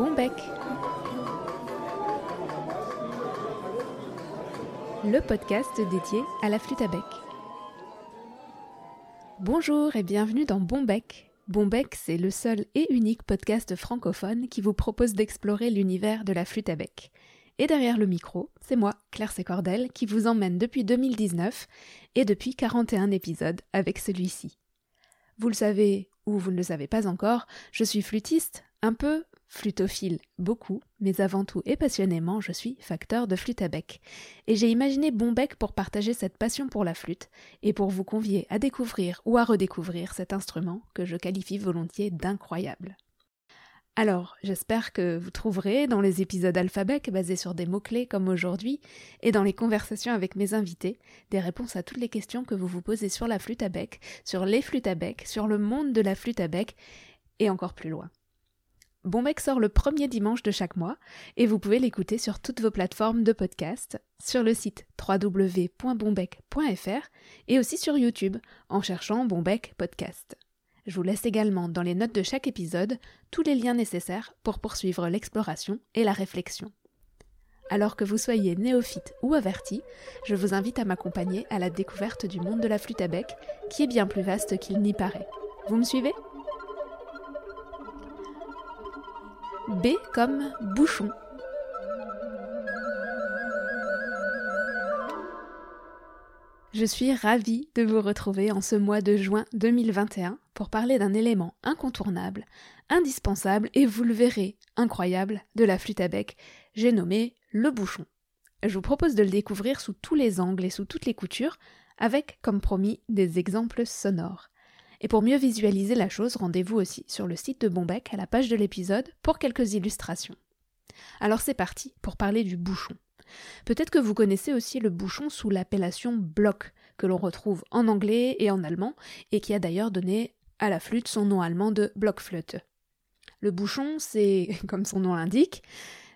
Bon bec Le podcast dédié à la flûte à bec. Bonjour et bienvenue dans Bon bec. C'est le seul et unique podcast francophone qui vous propose d'explorer l'univers de la flûte à bec. Et derrière le micro, c'est moi, Claire Sécordel, qui vous emmène depuis 2019 et depuis 41 épisodes avec celui-ci. Vous le savez ou vous ne le savez pas encore, je suis flûtiste, un peu, flutophile, beaucoup, mais avant tout et passionnément, je suis facteur de flûte à bec. Et j'ai imaginé Bon Bec pour partager cette passion pour la flûte et pour vous convier à découvrir ou à redécouvrir cet instrument que je qualifie volontiers d'incroyable. Alors, j'espère que vous trouverez dans les épisodes alphabet basés sur des mots-clés comme aujourd'hui et dans les conversations avec mes invités des réponses à toutes les questions que vous vous posez sur la flûte à bec, sur les flûtes à bec, sur le monde de la flûte à bec et encore plus loin. Bon Bec sort le premier dimanche de chaque mois et vous pouvez l'écouter sur toutes vos plateformes de podcast, sur le site www.bonbec.fr et aussi sur YouTube en cherchant Bonbec Podcast. Je vous laisse également dans les notes de chaque épisode tous les liens nécessaires pour poursuivre l'exploration et la réflexion. Alors que vous soyez néophyte ou averti, je vous invite à m'accompagner à la découverte du monde de la flûte à bec, qui est bien plus vaste qu'il n'y paraît. Vous me suivez? B comme bouchon. Je suis ravie de vous retrouver en ce mois de juin 2021 pour parler d'un élément incontournable, indispensable et vous le verrez, incroyable, de la flûte à bec, j'ai nommé le bouchon. Je vous propose de le découvrir sous tous les angles et sous toutes les coutures, avec, comme promis, des exemples sonores. Et pour mieux visualiser la chose, rendez-vous aussi sur le site de Bonbec à la page de l'épisode pour quelques illustrations. Alors c'est parti pour parler du bouchon. Peut-être que vous connaissez aussi le bouchon sous l'appellation bloc, que l'on retrouve en anglais et en allemand, et qui a d'ailleurs donné à la flûte son nom allemand de Blockflöte. Le bouchon, c'est, comme son nom l'indique,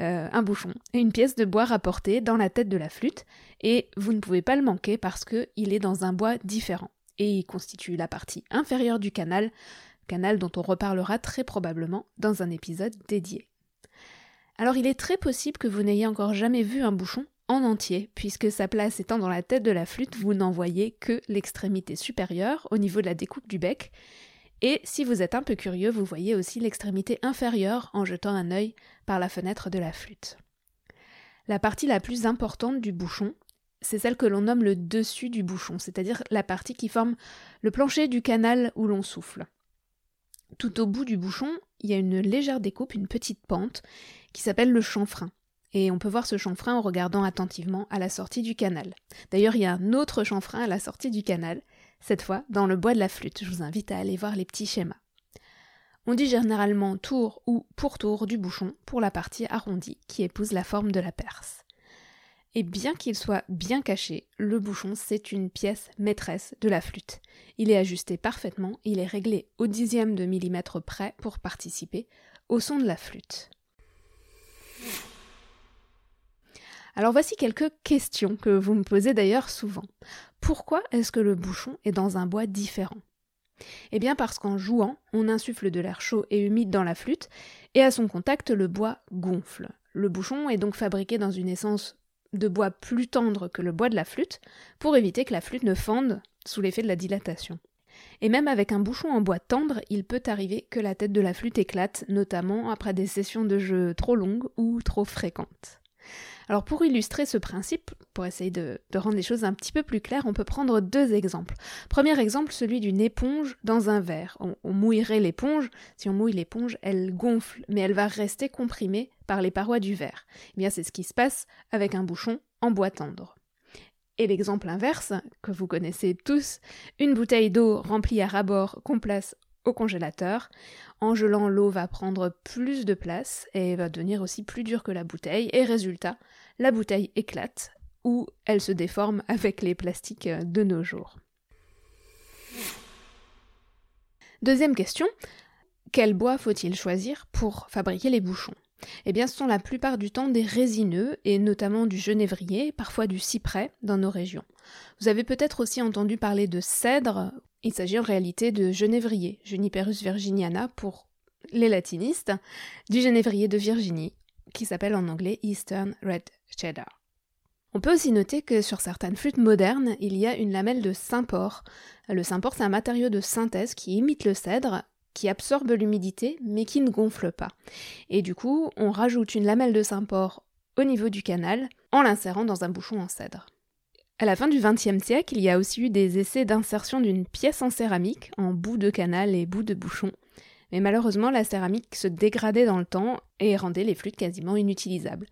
euh, un bouchon, une pièce de bois rapportée dans la tête de la flûte, et vous ne pouvez pas le manquer parce qu'il est dans un bois différent et constitue la partie inférieure du canal, canal dont on reparlera très probablement dans un épisode dédié. Alors il est très possible que vous n'ayez encore jamais vu un bouchon en entier, puisque sa place étant dans la tête de la flûte, vous n'en voyez que l'extrémité supérieure au niveau de la découpe du bec, et si vous êtes un peu curieux, vous voyez aussi l'extrémité inférieure en jetant un œil par la fenêtre de la flûte. La partie la plus importante du bouchon, c'est celle que l'on nomme le dessus du bouchon, c'est-à-dire la partie qui forme le plancher du canal où l'on souffle. Tout au bout du bouchon, il y a une légère découpe, une petite pente, qui s'appelle le chanfrein. Et on peut voir ce chanfrein en regardant attentivement à la sortie du canal. D'ailleurs, il y a un autre chanfrein à la sortie du canal, cette fois dans le bois de la flûte. Je vous invite à aller voir les petits schémas. On dit généralement tour ou pourtour du bouchon pour la partie arrondie qui épouse la forme de la perce. Et bien qu'il soit bien caché, le bouchon c'est une pièce maîtresse de la flûte. Il est ajusté parfaitement, il est réglé au dixième de millimètre près pour participer au son de la flûte. Alors voici quelques questions que vous me posez d'ailleurs souvent. Pourquoi est-ce que le bouchon est dans un bois différent? Eh bien parce qu'en jouant, on insuffle de l'air chaud et humide dans la flûte, et à son contact, le bois gonfle. Le bouchon est donc fabriqué dans une essence de bois plus tendre que le bois de la flûte pour éviter que la flûte ne fende sous l'effet de la dilatation. Et même avec un bouchon en bois tendre, il peut arriver que la tête de la flûte éclate, notamment après des sessions de jeu trop longues ou trop fréquentes. Alors pour illustrer ce principe, pour essayer de, rendre les choses un petit peu plus claires, on peut prendre deux exemples. Premier exemple, celui d'une éponge dans un verre. On, mouillerait l'éponge, si on mouille l'éponge, elle gonfle, mais elle va rester comprimée par les parois du verre. Eh c'est ce qui se passe avec un bouchon en bois tendre. Et l'exemple inverse, que vous connaissez tous, une bouteille d'eau remplie à rabord qu'on place au congélateur. En gelant, l'eau va prendre plus de place et va devenir aussi plus dure que la bouteille. Et résultat, la bouteille éclate ou elle se déforme avec les plastiques de nos jours. Deuxième question, quel bois faut-il choisir pour fabriquer les bouchons? Eh bien, ce sont la plupart du temps des résineux, et notamment du genévrier, parfois du cyprès, dans nos régions. Vous avez peut-être aussi entendu parler de cèdre. Il s'agit en réalité de genévrier, Juniperus virginiana, pour les latinistes, du genévrier de Virginie, qui s'appelle en anglais Eastern Red Cheddar. On peut aussi noter que sur certaines flûtes modernes, il y a une lamelle de Saint-Port. Le Saint-Port, c'est un matériau de synthèse qui imite le cèdre, qui absorbe l'humidité, mais qui ne gonfle pas. Et du coup, on rajoute une lamelle de Saint-Port au niveau du canal en l'insérant dans un bouchon en cèdre. À la fin du XXe siècle, il y a aussi eu des essais d'insertion d'une pièce en céramique, en bout de canal et bout de bouchon. Mais malheureusement, la céramique se dégradait dans le temps et rendait les flûtes quasiment inutilisables.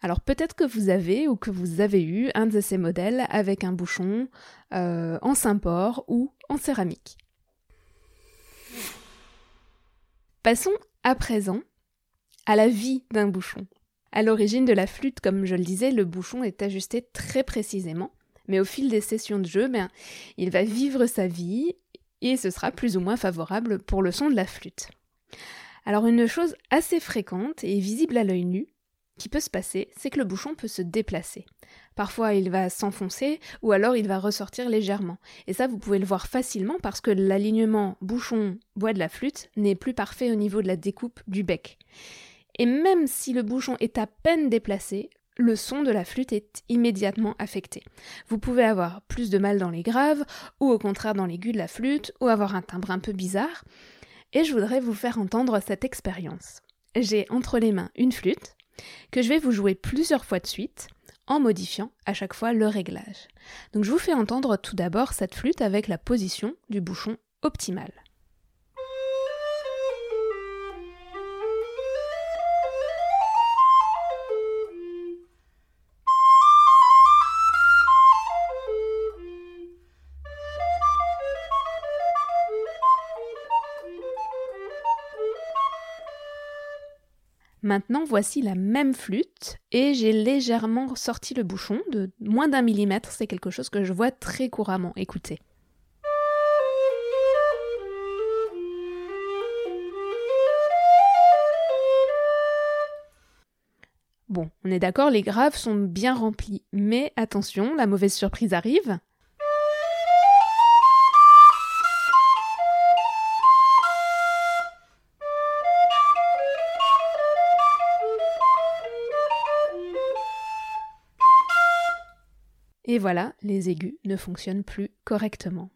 Alors peut-être que vous avez ou que vous avez eu un de ces modèles avec un bouchon euh, en Saint-Port ou en céramique. Passons à présent à la vie d'un bouchon. À l'origine de la flûte, comme je le disais, le bouchon est ajusté très précisément, mais au fil des sessions de jeu, ben, il va vivre sa vie et ce sera plus ou moins favorable pour le son de la flûte. Alors une chose assez fréquente et visible à l'œil nu qui peut se passer, c'est que le bouchon peut se déplacer. Parfois il va s'enfoncer ou alors il va ressortir légèrement. Et ça vous pouvez le voir facilement parce que l'alignement bouchon-bois de la flûte n'est plus parfait au niveau de la découpe du bec. Et même si le bouchon est à peine déplacé, le son de la flûte est immédiatement affecté. Vous pouvez avoir plus de mal dans les graves, ou au contraire dans l'aigu de la flûte, ou avoir un timbre un peu bizarre. Et je voudrais vous faire entendre cette expérience. J'ai entre les mains une flûte, que je vais vous jouer plusieurs fois de suite, en modifiant à chaque fois le réglage. Donc je vous fais entendre tout d'abord cette flûte avec la position du bouchon optimale. Maintenant, voici la même flûte et j'ai légèrement sorti le bouchon de moins d'un millimètre. C'est quelque chose que je vois très couramment. Écoutez. Bon, on est d'accord, les graves sont bien remplis, mais attention, la mauvaise surprise arrive. Et voilà, les aigus ne fonctionnent plus correctement.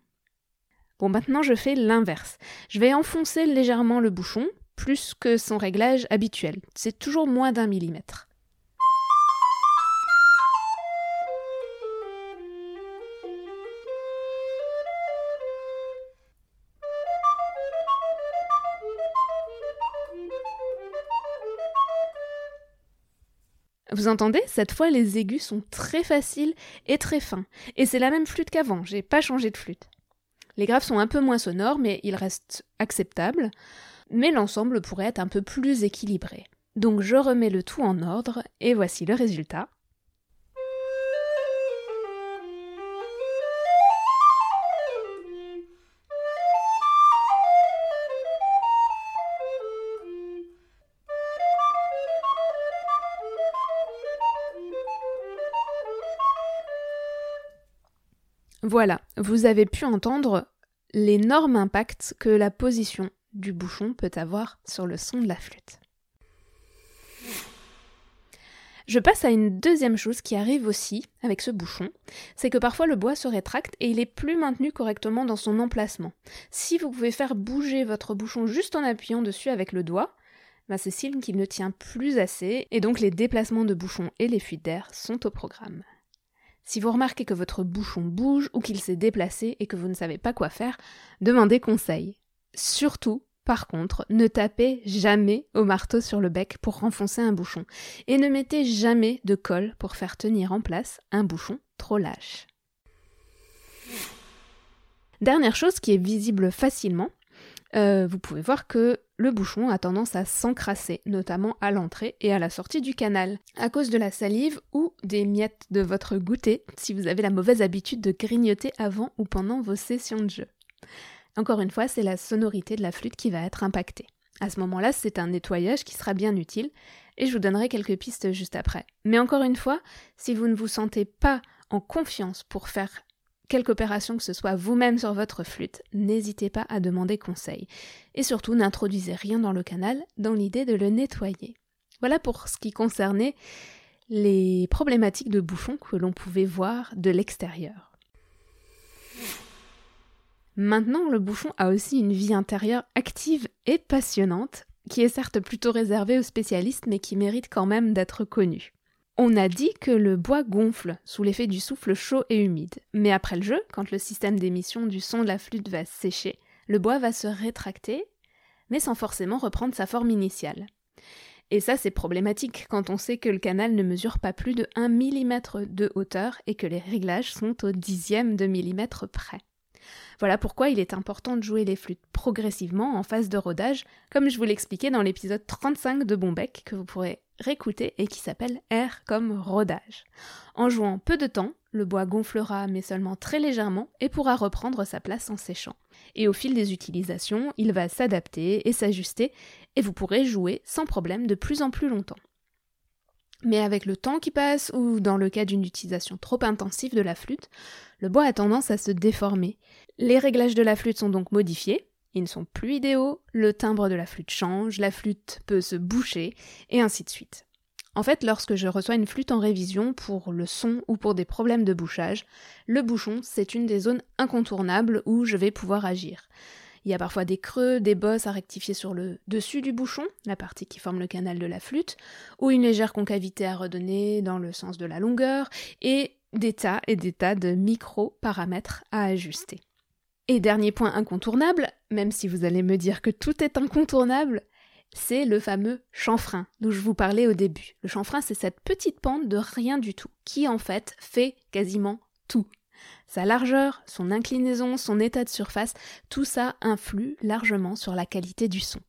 Bon, maintenant je fais l'inverse. Je vais enfoncer légèrement le bouchon, plus que son réglage habituel. C'est toujours moins d'un millimètre. Vous entendez? Cette fois, les aigus sont très faciles et très fins. Et c'est la même flûte qu'avant, j'ai pas changé de flûte. Les graves sont un peu moins sonores, mais ils restent acceptables. Mais l'ensemble pourrait être un peu plus équilibré. Donc je remets le tout en ordre, et voici le résultat. Voilà, vous avez pu entendre l'énorme impact que la position du bouchon peut avoir sur le son de la flûte. Je passe à une deuxième chose qui arrive aussi avec ce bouchon, c'est que parfois le bois se rétracte et il est plus maintenu correctement dans son emplacement. Si vous pouvez faire bouger votre bouchon juste en appuyant dessus avec le doigt, ben c'est signe qu'il ne tient plus assez et donc les déplacements de bouchon et les fuites d'air sont au programme. Si vous remarquez que votre bouchon bouge ou qu'il s'est déplacé et que vous ne savez pas quoi faire, demandez conseil. Surtout, par contre, ne tapez jamais au marteau sur le bec pour renfoncer un bouchon et ne mettez jamais de colle pour faire tenir en place un bouchon trop lâche. Dernière chose qui est visible facilement, euh, vous pouvez voir que le bouchon a tendance à s'encrasser, notamment à l'entrée et à la sortie du canal, à cause de la salive ou des miettes de votre goûter, si vous avez la mauvaise habitude de grignoter avant ou pendant vos sessions de jeu. Encore une fois, c'est la sonorité de la flûte qui va être impactée. À ce moment-là, c'est un nettoyage qui sera bien utile, et je vous donnerai quelques pistes juste après. Mais encore une fois, si vous ne vous sentez pas en confiance pour faire quelque opération que ce soit vous-même sur votre flûte, n'hésitez pas à demander conseil. Et surtout, n'introduisez rien dans le canal dans l'idée de le nettoyer. Voilà pour ce qui concernait les problématiques de bouchons que l'on pouvait voir de l'extérieur. Maintenant, le bouchon a aussi une vie intérieure active et passionnante, qui est certes plutôt réservée aux spécialistes, mais qui mérite quand même d'être connue. On a dit que le bois gonfle sous l'effet du souffle chaud et humide, mais après le jeu, quand le système d'émission du son de la flûte va sécher, le bois va se rétracter, mais sans forcément reprendre sa forme initiale. Et ça, c'est problématique quand on sait que le canal ne mesure pas plus de 1 mm de hauteur et que les réglages sont au dixième de millimètre près. Voilà pourquoi il est important de jouer les flûtes progressivement en phase de rodage, comme je vous l'expliquais dans l'épisode 35 de Bombec que vous pourrez réécouter et qui s'appelle Air comme rodage. En jouant peu de temps, le bois gonflera mais seulement très légèrement et pourra reprendre sa place en séchant. Et au fil des utilisations, il va s'adapter et s'ajuster et vous pourrez jouer sans problème de plus en plus longtemps. Mais avec le temps qui passe, ou dans le cas d'une utilisation trop intensive de la flûte, le bois a tendance à se déformer. Les réglages de la flûte sont donc modifiés, ils ne sont plus idéaux, le timbre de la flûte change, la flûte peut se boucher, et ainsi de suite. En fait, lorsque je reçois une flûte en révision pour le son ou pour des problèmes de bouchage, le bouchon, c'est une des zones incontournables où je vais pouvoir agir. Il y a parfois des creux, des bosses à rectifier sur le dessus du bouchon, la partie qui forme le canal de la flûte, ou une légère concavité à redonner dans le sens de la longueur, et des tas et des tas de micro-paramètres à ajuster. Et dernier point incontournable, même si vous allez me dire que tout est incontournable, c'est le fameux chanfrein dont je vous parlais au début. Le chanfrein, c'est cette petite pente de rien du tout, qui en fait fait quasiment tout. Sa largeur, son inclinaison, son état de surface, tout ça influe largement sur la qualité du son.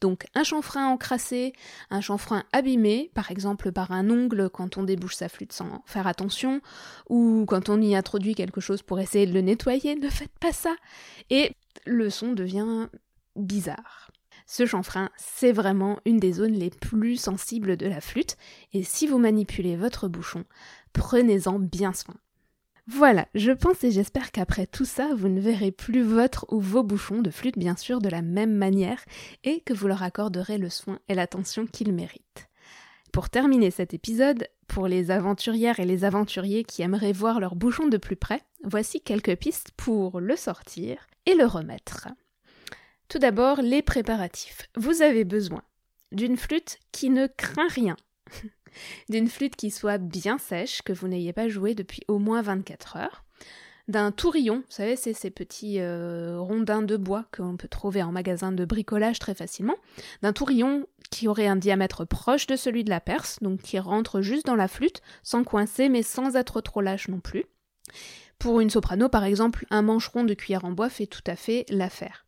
Donc un chanfrein encrassé, un chanfrein abîmé, par exemple par un ongle quand on débouche sa flûte sans faire attention, ou quand on y introduit quelque chose pour essayer de le nettoyer, ne faites pas ça. Et le son devient bizarre. Ce chanfrein, c'est vraiment une des zones les plus sensibles de la flûte, et si vous manipulez votre bouchon, prenez-en bien soin. Voilà, je pense et j'espère qu'après tout ça, vous ne verrez plus votre ou vos bouchons de flûte bien sûr de la même manière et que vous leur accorderez le soin et l'attention qu'ils méritent. Pour terminer cet épisode, pour les aventurières et les aventuriers qui aimeraient voir leur bouchon de plus près, voici quelques pistes pour le sortir et le remettre. Tout d'abord, les préparatifs. Vous avez besoin d'une flûte qui ne craint rien, d'une flûte qui soit bien sèche, que vous n'ayez pas joué depuis au moins 24 heures, d'un tourillon, vous savez, c'est ces petits euh, rondins de bois qu'on peut trouver en magasin de bricolage très facilement, d'un tourillon qui aurait un diamètre proche de celui de la perse, donc qui rentre juste dans la flûte, sans coincer mais sans être trop lâche non plus. Pour une soprano, par exemple, un mancheron de cuillère en bois fait tout à fait l'affaire.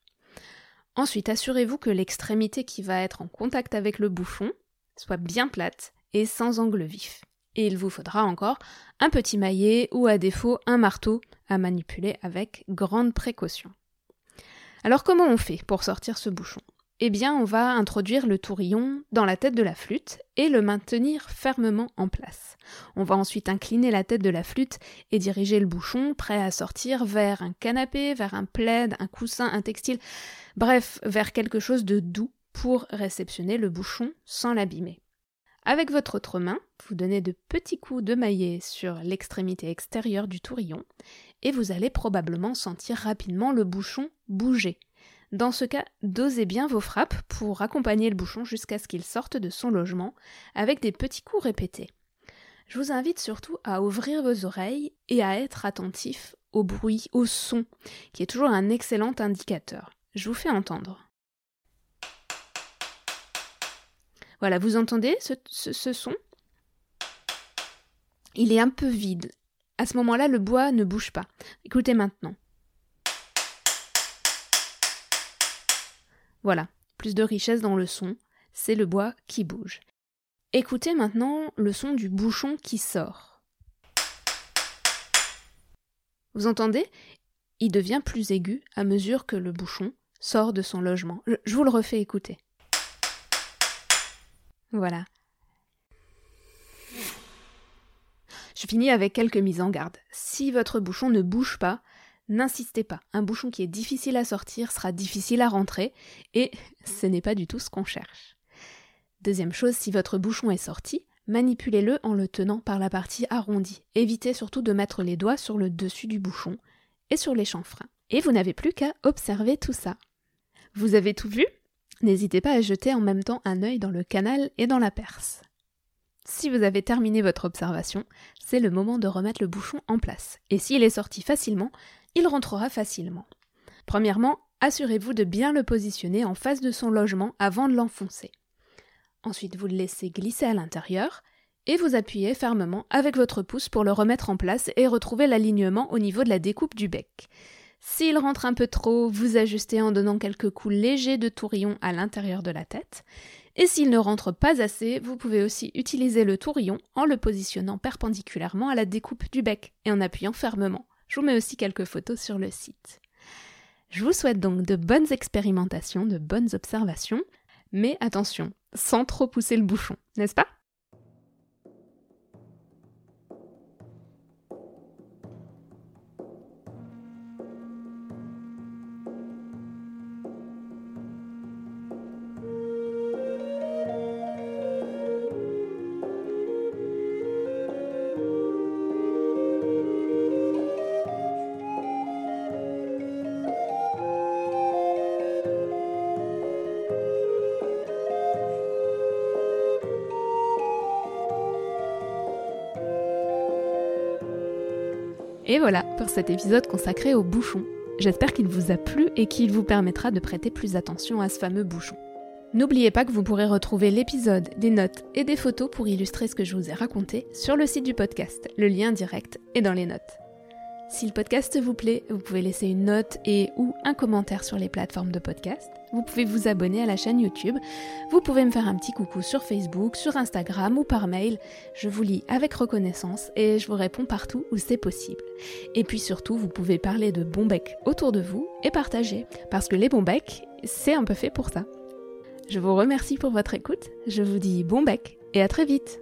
Ensuite, assurez-vous que l'extrémité qui va être en contact avec le bouchon soit bien plate et sans angle vif. Et il vous faudra encore un petit maillet ou à défaut un marteau à manipuler avec grande précaution. Alors comment on fait pour sortir ce bouchon? Eh bien on va introduire le tourillon dans la tête de la flûte et le maintenir fermement en place. On va ensuite incliner la tête de la flûte et diriger le bouchon prêt à sortir vers un canapé, vers un plaid, un coussin, un textile, bref, vers quelque chose de doux pour réceptionner le bouchon sans l'abîmer. Avec votre autre main, vous donnez de petits coups de maillet sur l'extrémité extérieure du tourillon et vous allez probablement sentir rapidement le bouchon bouger. Dans ce cas, dosez bien vos frappes pour accompagner le bouchon jusqu'à ce qu'il sorte de son logement avec des petits coups répétés. Je vous invite surtout à ouvrir vos oreilles et à être attentif au bruit, au son, qui est toujours un excellent indicateur. Je vous fais entendre. Voilà, vous entendez ce, son? Il est un peu vide. À ce moment-là, le bois ne bouge pas. Écoutez maintenant. Voilà, plus de richesse dans le son, c'est le bois qui bouge. Écoutez maintenant le son du bouchon qui sort. Vous entendez? Il devient plus aigu à mesure que le bouchon sort de son logement. Je vous le refais écouter. Voilà. Je finis avec quelques mises en garde. Si votre bouchon ne bouge pas, n'insistez pas. Un bouchon qui est difficile à sortir sera difficile à rentrer et ce n'est pas du tout ce qu'on cherche. Deuxième chose, si votre bouchon est sorti, manipulez-le en le tenant par la partie arrondie. Évitez surtout de mettre les doigts sur le dessus du bouchon et sur les chanfreins. Et vous n'avez plus qu'à observer tout ça. Vous avez tout vu? N'hésitez pas à jeter en même temps un œil dans le canal et dans la perce. Si vous avez terminé votre observation, c'est le moment de remettre le bouchon en place. Et s'il est sorti facilement, il rentrera facilement. Premièrement, assurez-vous de bien le positionner en face de son logement avant de l'enfoncer. Ensuite, vous le laissez glisser à l'intérieur et vous appuyez fermement avec votre pouce pour le remettre en place et retrouver l'alignement au niveau de la découpe du bec. S'il rentre un peu trop, vous ajustez en donnant quelques coups légers de tourillon à l'intérieur de la tête. Et s'il ne rentre pas assez, vous pouvez aussi utiliser le tourillon en le positionnant perpendiculairement à la découpe du bec et en appuyant fermement. Je vous mets aussi quelques photos sur le site. Je vous souhaite donc de bonnes expérimentations, de bonnes observations, mais attention, sans trop pousser le bouchon, n'est-ce pas? Et voilà pour cet épisode consacré au bouchon. J'espère qu'il vous a plu et qu'il vous permettra de prêter plus attention à ce fameux bouchon. N'oubliez pas que vous pourrez retrouver l'épisode, des notes et des photos pour illustrer ce que je vous ai raconté sur le site du podcast. Le lien direct est dans les notes. Si le podcast vous plaît, vous pouvez laisser une note et ou un commentaire sur les plateformes de podcast. Vous pouvez vous abonner à la chaîne YouTube. Vous pouvez me faire un petit coucou sur Facebook, sur Instagram ou par mail. Je vous lis avec reconnaissance et je vous réponds partout où c'est possible. Et puis surtout, vous pouvez parler de bon bec autour de vous et partager. Parce que les bons becs, c'est un peu fait pour ça. Je vous remercie pour votre écoute. Je vous dis bon bec et à très vite.